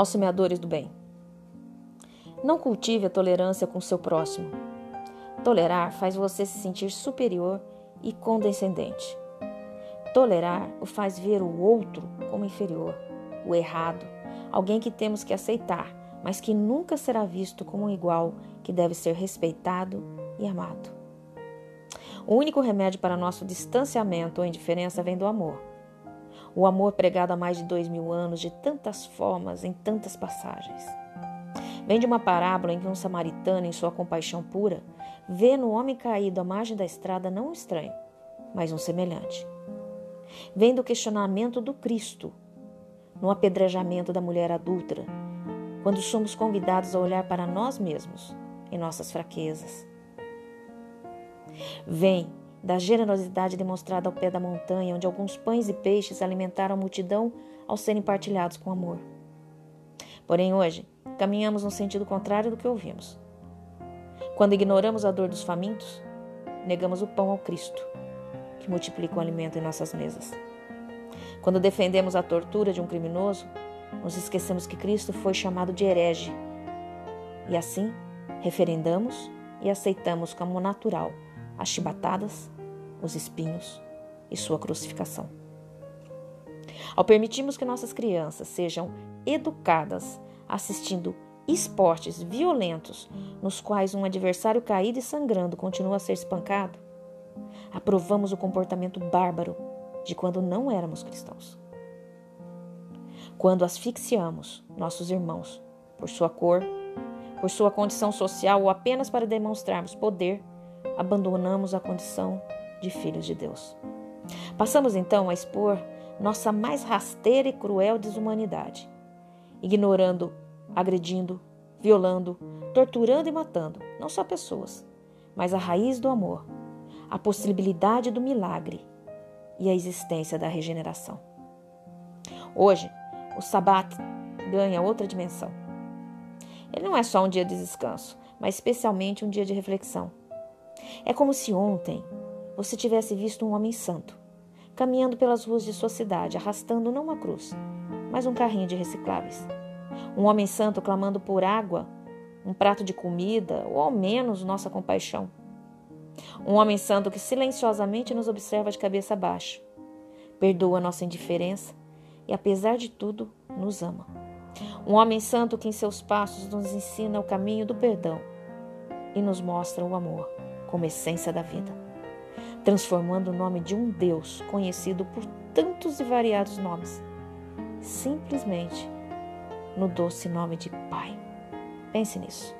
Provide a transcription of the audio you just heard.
aos semeadores do bem. Não cultive a tolerância com seu próximo. Tolerar faz você se sentir superior e condescendente. Tolerar o faz ver o outro como inferior, o errado, alguém que temos que aceitar, mas que nunca será visto como um igual que deve ser respeitado e amado. O único remédio para nosso distanciamento ou indiferença vem do amor. O amor pregado há mais de dois mil anos, de tantas formas, em tantas passagens. Vem de uma parábola em que um samaritano, em sua compaixão pura, vê no homem caído à margem da estrada não um estranho, mas um semelhante. Vem do questionamento do Cristo, no apedrejamento da mulher adúltera, quando somos convidados a olhar para nós mesmos em nossas fraquezas. Vem da generosidade demonstrada ao pé da montanha, onde alguns pães e peixes alimentaram a multidão ao serem partilhados com amor. Porém, hoje, caminhamos no sentido contrário do que ouvimos. Quando ignoramos a dor dos famintos, negamos o pão ao Cristo, que multiplica o alimento em nossas mesas. Quando defendemos a tortura de um criminoso, nos esquecemos que Cristo foi chamado de herege. E assim, referendamos e aceitamos como natural as chibatadas, os espinhos e sua crucificação. Ao permitirmos que nossas crianças sejam educadas assistindo esportes violentos nos quais um adversário caído e sangrando continua a ser espancado, aprovamos o comportamento bárbaro de quando não éramos cristãos. Quando asfixiamos nossos irmãos por sua cor, por sua condição social ou apenas para demonstrarmos poder, abandonamos a condição de filhos de Deus. Passamos então a expor nossa mais rasteira e cruel desumanidade, ignorando, agredindo, violando, torturando e matando não só pessoas, mas a raiz do amor, a possibilidade do milagre e a existência da regeneração. Hoje, o Sabat ganha outra dimensão. Ele não é só um dia de descanso, mas especialmente um dia de reflexão é como se ontem você tivesse visto um homem santo caminhando pelas ruas de sua cidade, arrastando não uma cruz, mas um carrinho de recicláveis. Um homem santo clamando por água, um prato de comida, ou ao menos nossa compaixão. Um homem santo que silenciosamente nos observa de cabeça baixa, perdoa nossa indiferença e, apesar de tudo, nos ama. Um homem santo que em seus passos nos ensina o caminho do perdão e nos mostra o amor como essência da vida, transformando o nome de um Deus conhecido por tantos e variados nomes, simplesmente no doce nome de Pai. Pense nisso.